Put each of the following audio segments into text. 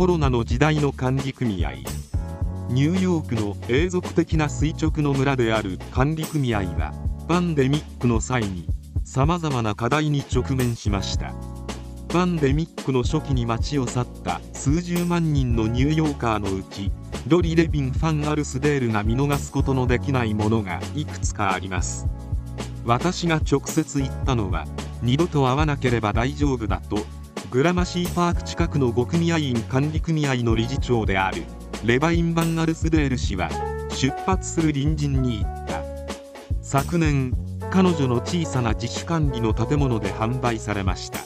コロナの時代の管理組合。ニューヨークの永続的な垂直の村である管理組合はパンデミックの際にさまざまな課題に直面しました。パンデミックの初期に街を去った数十万人のニューヨーカーのうちロリ・レビン・ファン・アルスデールが見逃すことのできないものがいくつかあります。私が直接言ったのは二度と会わなければ大丈夫だとグラマシーパーク近くの5組合員管理組合の理事長であるレバイン・バン・アルスデール氏は出発する隣人に言った。昨年彼女の小さな自主管理の建物で販売されました。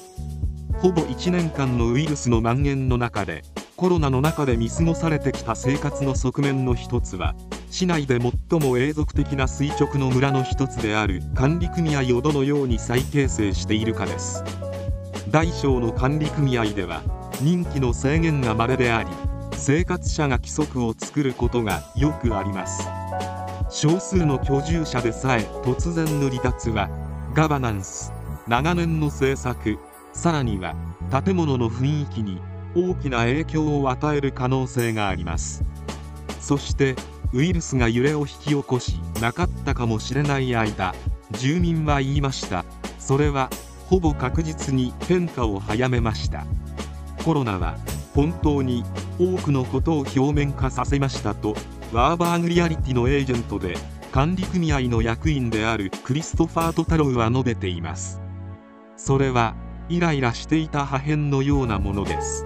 ほぼ1年間のウイルスの蔓延の中でコロナの中で見過ごされてきた生活の側面の一つは市内で最も永続的な垂直の村の一つである管理組合をどのように再形成しているかです。大小の管理組合では任期の制限が稀であり生活者が規則を作ることがよくあります。少数の居住者でさえ突然の離脱はガバナンス。長年の政策さらには建物の雰囲気に大きな影響を与える可能性があります。そしてウイルスが揺れを引き起こしなかったかもしれない間住民は言いました。それはほぼ確実に変化を早めました。コロナは本当に多くのことを表面化させましたとワーバーグリアリティのエージェントで管理組合の役員であるクリストファー・トタロウは述べています。それはイライラしていた破片のようなものです。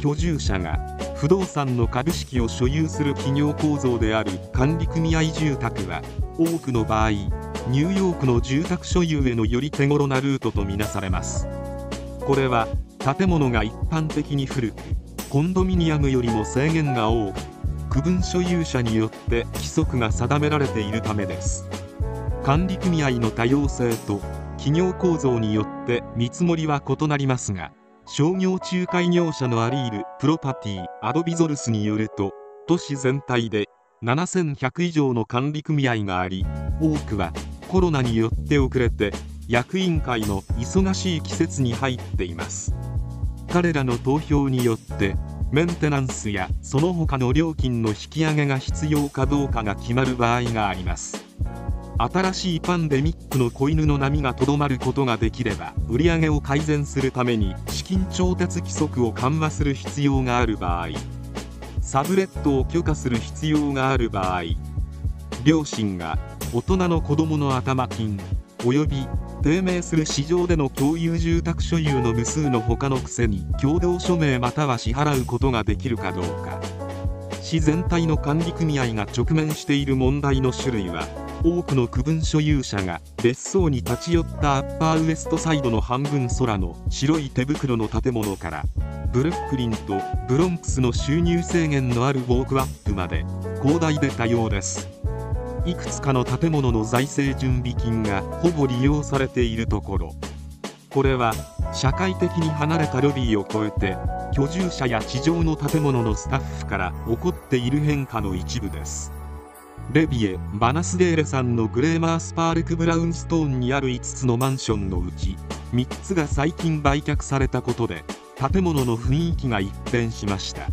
居住者が不動産の株式を所有する企業構造である管理組合住宅は多くの場合ニューヨークの住宅所有へのより手頃なルートとみなされます。これは建物が一般的に古くコンドミニアムよりも制限が多く区分所有者によって規則が定められているためです。管理組合の多様性と企業構造によって見積もりは異なりますが商業仲介業者のアリール・プロパティ・アドビゾルスによると都市全体で7100以上の管理組合があり多くはコロナによって遅れて役員会の忙しい季節に入っています。彼らの投票によってメンテナンスやその他の料金の引き上げが必要かどうかが決まる場合があります。新しいパンデミックの子犬の波がとどまることができれば売り上げを改善するために資金調達規則を緩和する必要がある場合サブレットを許可する必要がある場合両親が大人の子どもの頭金及び低迷する市場での共有住宅所有の無数の他のくせに共同署名または支払うことができるかどうか。市全体の管理組合が直面している問題の種類は多くの区分所有者が別荘に立ち寄ったアッパーウエストサイドの半分空の白い手袋の建物からブルックリンとブロンクスの収入制限のあるウォークアップまで広大で多様です。いくつかの建物の財政準備金がほぼ利用されているところ。これは社会的に離れたロビーを超えて居住者や地上の建物のスタッフから起こっている変化の一部です。レビエ・バナスデーレさんのグレーマースパールク・ブラウンストーンにある5つのマンションのうち3つが最近売却されたことで建物の雰囲気が一変しました。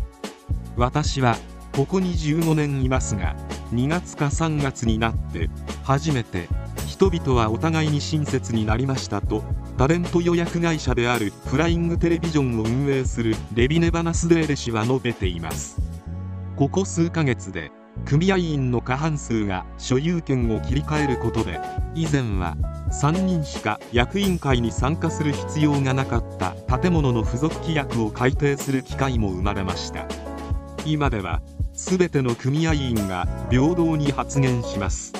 私はここに15年いますが2月か3月になって初めて人々はお互いに親切になりましたとタレント予約会社であるフライングテレビジョンを運営するレビネ・バナスデーレ氏は述べています。ここ数ヶ月で組合員の過半数が所有権を切り替えることで以前は3人しか役員会に参加する必要がなかった建物の付属規約を改定する機会も生まれました。今では全ての組合員が平等に発言します。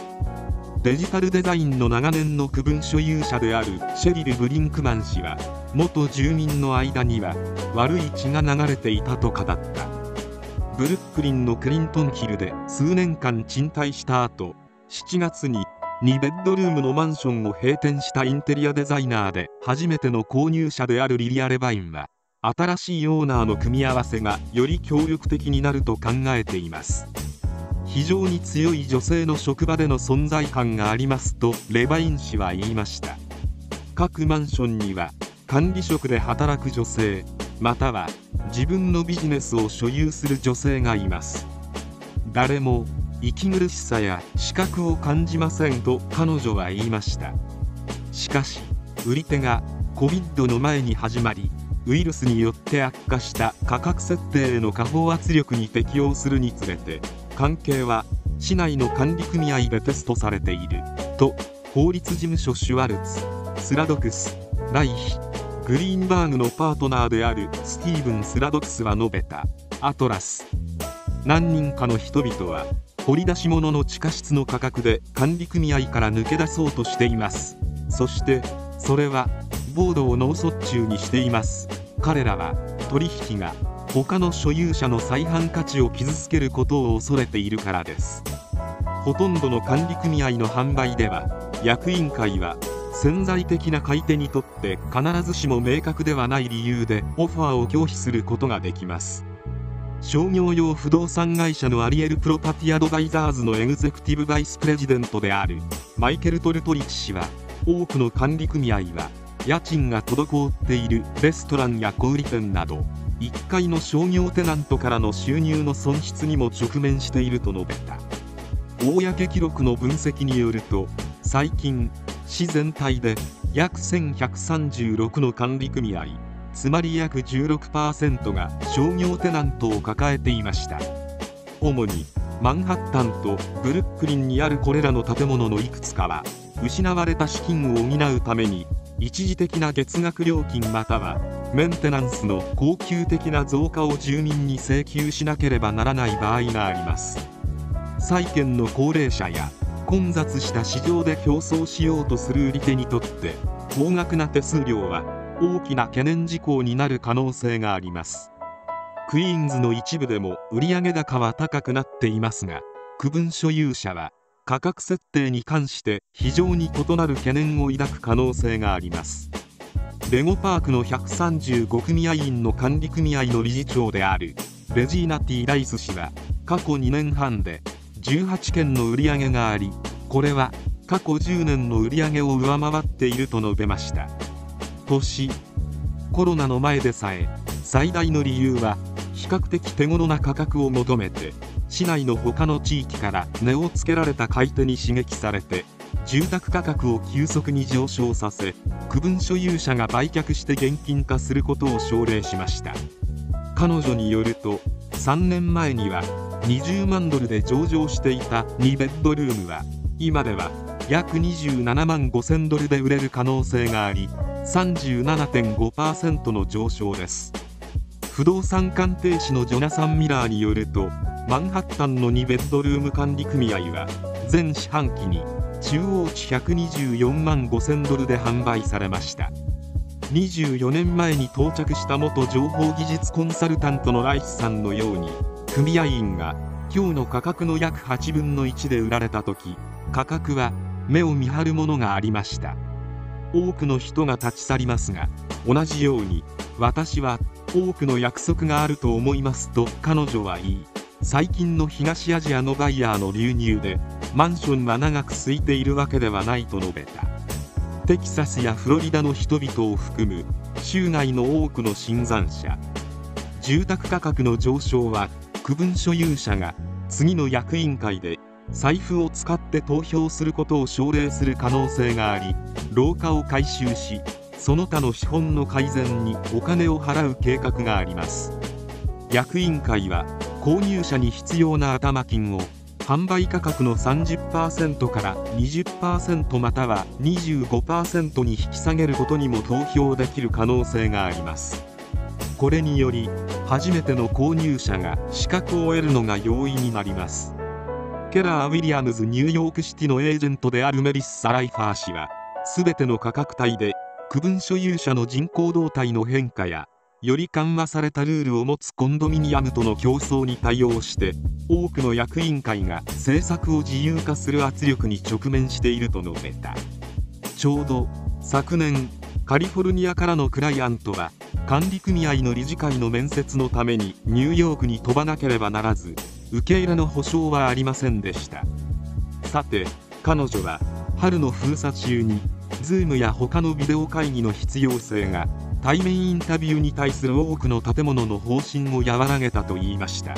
デジタルデザインの長年の区分所有者であるシェリル・ブリンクマン氏は元住民の間には悪い血が流れていたと語った。ブルックリンのクリントンヒルで数年間賃貸した後7月に2ベッドルームのマンションを閉店したインテリアデザイナーで初めての購入者であるリリア・レバインは新しいオーナーの組み合わせがより協力的になると考えています。非常に強い女性の職場での存在感がありますとレバイン氏は言いました。各マンションには管理職で働く女性または自分のビジネスを所有する女性がいます。誰も息苦しさや資格を感じませんと彼女は言いました。しかし売り手が COVID の前に始まりウイルスによって悪化した価格設定への下方圧力に適応するにつれて関係は市内の管理組合でテストされていると法律事務所シュワルツスラドクスライヒグリーンバーグのパートナーであるスティーブン・スラドクスは述べた。アトラス。何人かの人々は掘り出し物の地下室の価格で管理組合から抜け出そうとしています。そしてそれはボードを脳卒中にしています。彼らは取引が他の所有者の再販価値を傷つけることを恐れているからです。ほとんどの管理組合の販売では役員会は潜在的な買い手にとって必ずしも明確ではない理由でオファーを拒否することができます。商業用不動産会社のアリエル・プロパティアドバイザーズのエグゼクティブ・バイス・プレジデントであるマイケル・トルトリッチ氏は多くの管理組合は家賃が滞っているレストランや小売店など1階の商業テナントからの収入の損失にも直面していると述べた。公記録の分析によると最近市全体で約1136の管理組合つまり約16%が商業テナントを抱えていました。主にマンハッタンとブルックリンにあるこれらの建物のいくつかは失われた資金を補うために一時的な月額料金またはメンテナンスの恒久的な増加を住民に請求しなければならない場合があります。債券の高齢者や混雑した市場で競争しようとする売り手にとって高額な手数料は大きな懸念事項になる可能性があります。クイーンズの一部でも売上高は高くなっていますが区分所有者は価格設定に関して非常に異なる懸念を抱く可能性があります。レゴパークの135組合員の管理組合の理事長であるレジーナ・ティ・ライス氏は過去2年半で18件の売り上げがありこれは過去10年の売り上げを上回っていると述べました。年コロナの前でさえ最大の理由は比較的手頃な価格を求めて市内の他の地域から値をつけられた買い手に刺激されて住宅価格を急速に上昇させ区分所有者が売却して現金化することを奨励しました。彼女によると3年前には20万ドルで上場していた2ベッドルームは今では約27万5000ドルで売れる可能性があり37.5%の上昇です。不動産鑑定士のジョナサン・ミラーによるとマンハッタンの2ベッドルーム管理組合は全四半期に中央値124万5000ドルで販売されました。24年前に到着した元情報技術コンサルタントのライスさんのように組合員が今日の価格の約8分の1で売られた時価格は目を見張るものがありました。多くの人が立ち去りますが同じように私は多くの約束があると思いますと彼女は言い最近の東アジアのバイヤーの流入でマンションは長く空いているわけではないと述べた。テキサスやフロリダの人々を含む州外の多くの新参者。住宅価格の上昇は区分所有者が次の役員会で財布を使って投票することを奨励する可能性があり老化を回収しその他の資本の改善にお金を払う計画があります。役員会は購入者に必要な頭金を販売価格の30%から20%または25%に引き下げることにも投票できる可能性があります。これにより初めての購入者が資格を得るのが容易になります。ケラー・ウィリアムズニューヨークシティのエージェントであるメリッサ・ライファー氏は全ての価格帯で区分所有者の人口動態の変化やより緩和されたルールを持つコンドミニアムとの競争に対応して多くの役員会が政策を自由化する圧力に直面していると述べた。ちょうど昨年カリフォルニアからのクライアントは管理組合の理事会の面接のためにニューヨークに飛ばなければならず受け入れの保証はありませんでした。さて彼女は春の封鎖中に Zoom や他のビデオ会議の必要性が対面インタビューに対する多くの建物の方針を和らげたと言いました。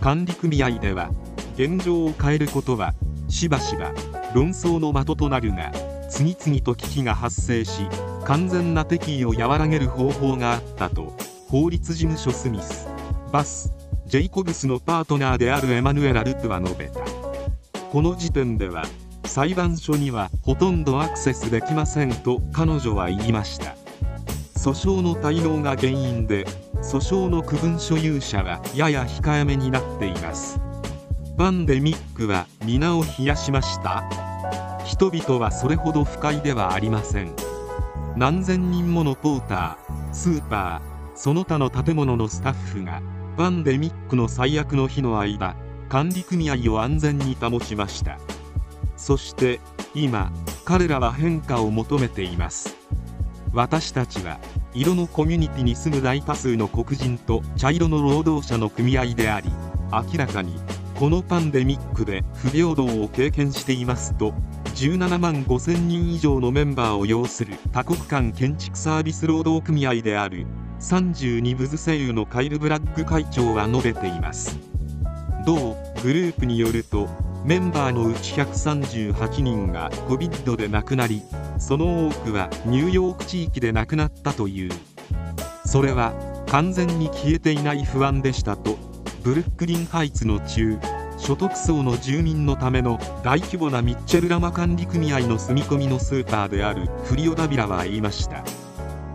管理組合では現状を変えることはしばしば論争の的となるが次々と危機が発生し完全な敵意を和らげる方法があったと法律事務所スミスバスジェイコブスのパートナーであるエマヌエラ・ルプは述べた。この時点では裁判所にはほとんどアクセスできませんと彼女は言いました。訴訟の滞納が原因で訴訟の区分所有者はやや控えめになっています。パンデミックは皆を冷やしました。人々はそれほど不快ではありません。何千人ものポータースーパーその他の建物のスタッフがパンデミックの最悪の日の間管理組合を安全に保ちました。そして今彼らは変化を求めています。私たちは色のコミュニティに住む大多数の黒人と茶色の労働者の組合であり明らかにこのパンデミックで不平等を経験していますと17万5000人以上のメンバーを要する多国間建築サービス労働組合である32部ズ声優のカイル・ブラッグ会長は述べています。同グループによるとメンバーのうち138人が COVID で亡くなりその多くはニューヨーク地域で亡くなったという。それは完全に消えていない不安でしたとブルックリンハイツの中所得層の住民のための大規模なミッチェルラマ管理組合の住み込みのスーパーであるフリオダビラは言いました。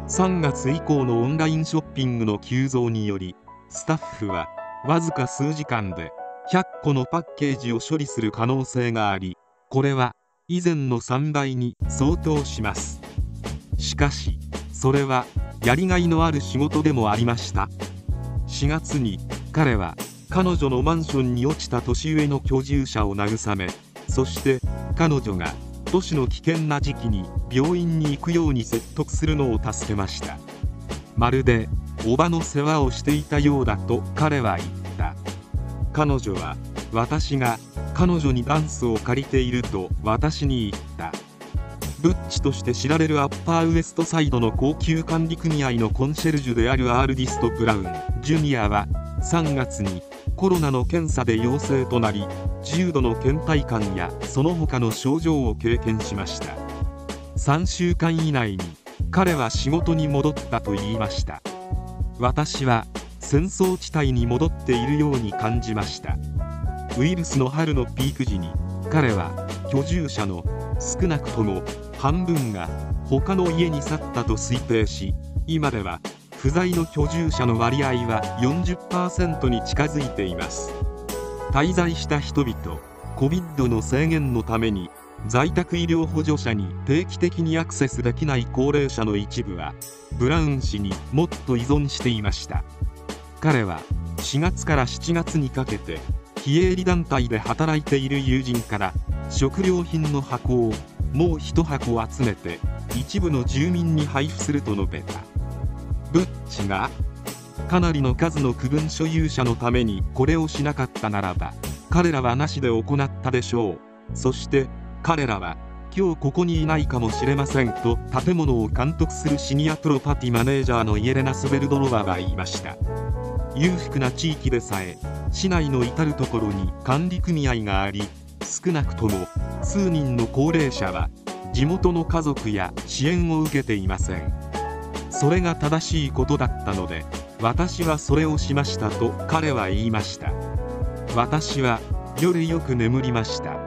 3月以降のオンラインショッピングの急増によりスタッフはわずか数時間で100個のパッケージを処理する可能性がありこれは以前の3倍に相当します。しかしそれはやりがいのある仕事でもありました。4月に彼は彼女のマンションに落ちた年上の居住者を慰めそして彼女が都市の危険な時期に病院に行くように説得するのを助けました。まるでおばの世話をしていたようだと彼は言っ彼女は私が彼女にダンスを借りていると私に言った。ブッチとして知られるアッパーウエストサイドの高級管理組合のコンシェルジュであるアールディスト・ブラウン。ジュニアは3月にコロナの検査で陽性となり重度の倦怠感やその他の症状を経験しました。3週間以内に彼は仕事に戻ったと言いました。私は戦争地帯に戻っているように感じました。ウイルスの春のピーク時に彼は居住者の少なくとも半分が他の家に去ったと推定し今では不在の居住者の割合は40%に近づいています。滞在した人々 COVID の制限のために在宅医療補助者に定期的にアクセスできない高齢者の一部はブラウン氏にもっと依存していました。彼は4月から7月にかけて非営利団体で働いている友人から食料品の箱をもう1箱集めて一部の住民に配布すると述べた。ブッチがかなりの数の区分所有者のためにこれをしなかったならば彼らはなしで行ったでしょう。そして彼らは今日ここにいないかもしれません。と建物を監督するシニアプロパティマネージャーのイエレナ・スベルドロワは言いました。裕福な地域でさえ市内の至る所に管理組合があり少なくとも数人の高齢者は地元の家族や支援を受けていません。それが正しいことだったので私はそれをしましたと彼は言いました。私は夜よく眠りました。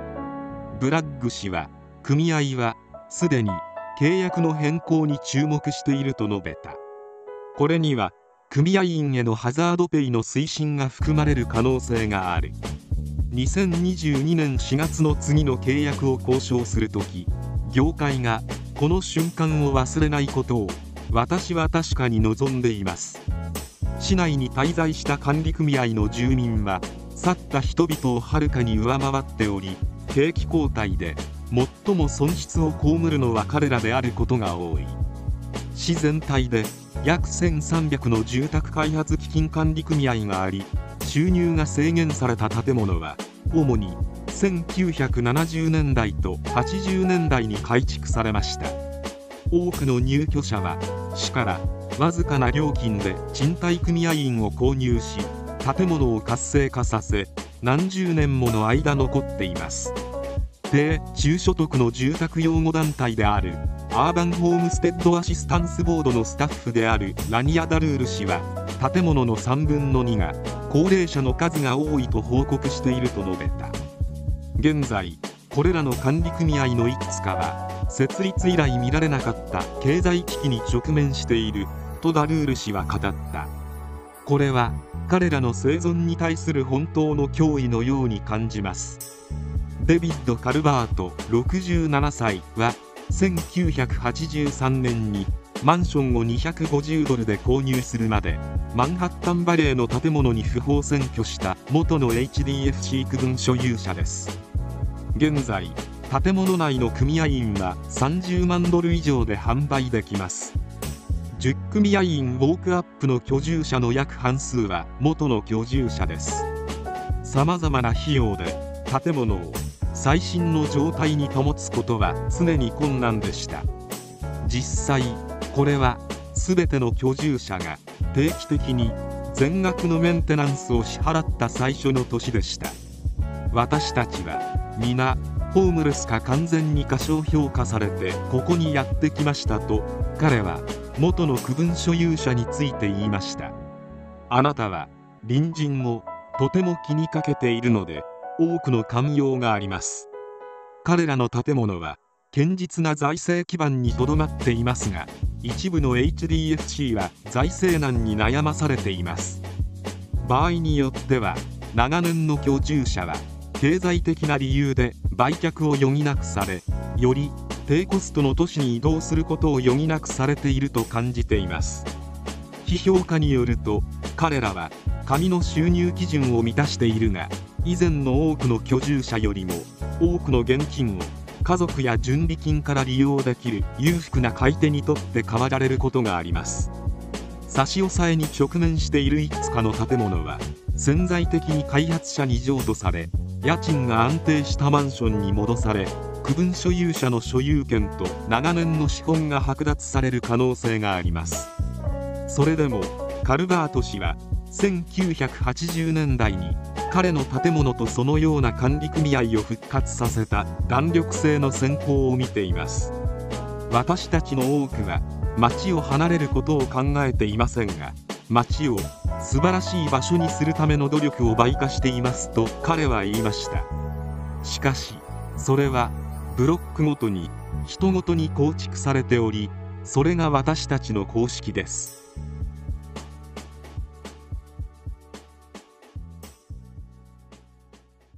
ブラッグ氏は組合はすでに契約の変更に注目していると述べた。これには組合員へのハザードペイの推進が含まれる可能性がある。2022年4月の次の契約を交渉するとき業界がこの瞬間を忘れないことを私は確かに望んでいます。市内に滞在した管理組合の住民は去った人々をはるかに上回っており景気後退で最も損失を被るのは彼らであることが多い。市全体で約1300の住宅開発基金管理組合があり収入が制限された建物は主に1970年代と80年代に改築されました。多くの入居者は市からわずかな料金で賃貸組合員を購入し建物を活性化させ何十年もの間残っています。低中所得の住宅養護団体であるアーバンホームステッドアシスタンスボードのスタッフであるラニア・ダルール氏は建物の3分の2が高齢者の数が多いと報告していると述べた。現在これらの管理組合のいくつかは設立以来見られなかった経済危機に直面しているとダルール氏は語った。これは彼らの生存に対する本当の脅威のように感じます。デビッド・カルバート67歳は1983年にマンションを250ドルで購入するまでマンハッタンバレーの建物に不法占拠した元の HDFC 区分所有者です。現在建物内の組合員は30万ドル以上で販売できます。10組合員ウォークアップの居住者の約半数は元の居住者です。さまざまな費用で建物を最新の状態に保つことは常に困難でした。実際これは全ての居住者が定期的に全額のメンテナンスを支払った最初の年でした。私たちは皆ホームレスか完全に過小評価されてここにやってきましたと彼は元の区分所有者について言いました。あなたは隣人をとても気にかけているので多くの寛容があります。彼らの建物は堅実な財政基盤にとどまっていますが一部の HDFC は財政難に悩まされています。場合によっては長年の居住者は経済的な理由で売却を余儀なくされより低コストの都市に移動することを余儀なくされていると感じています。批評家によると彼らは紙の収入基準を満たしているが以前の多くの居住者よりも多くの現金を家族や準備金から利用できる裕福な買い手にとって買わられることがあります。差し押さえに直面しているいくつかの建物は潜在的に開発者に譲渡され家賃が安定したマンションに戻され区分所有者の所有権と長年の資本が剥奪される可能性があります。それでもカルバート氏は1980年代に彼の建物とそのような管理組合を復活させた弾力性の先行を見ています。私たちの多くは町を離れることを考えていませんが町を素晴らしい場所にするための努力を倍化していますと彼は言いました。しかしそれはブロックごとに人ごとに構築されておりそれが私たちの公式です。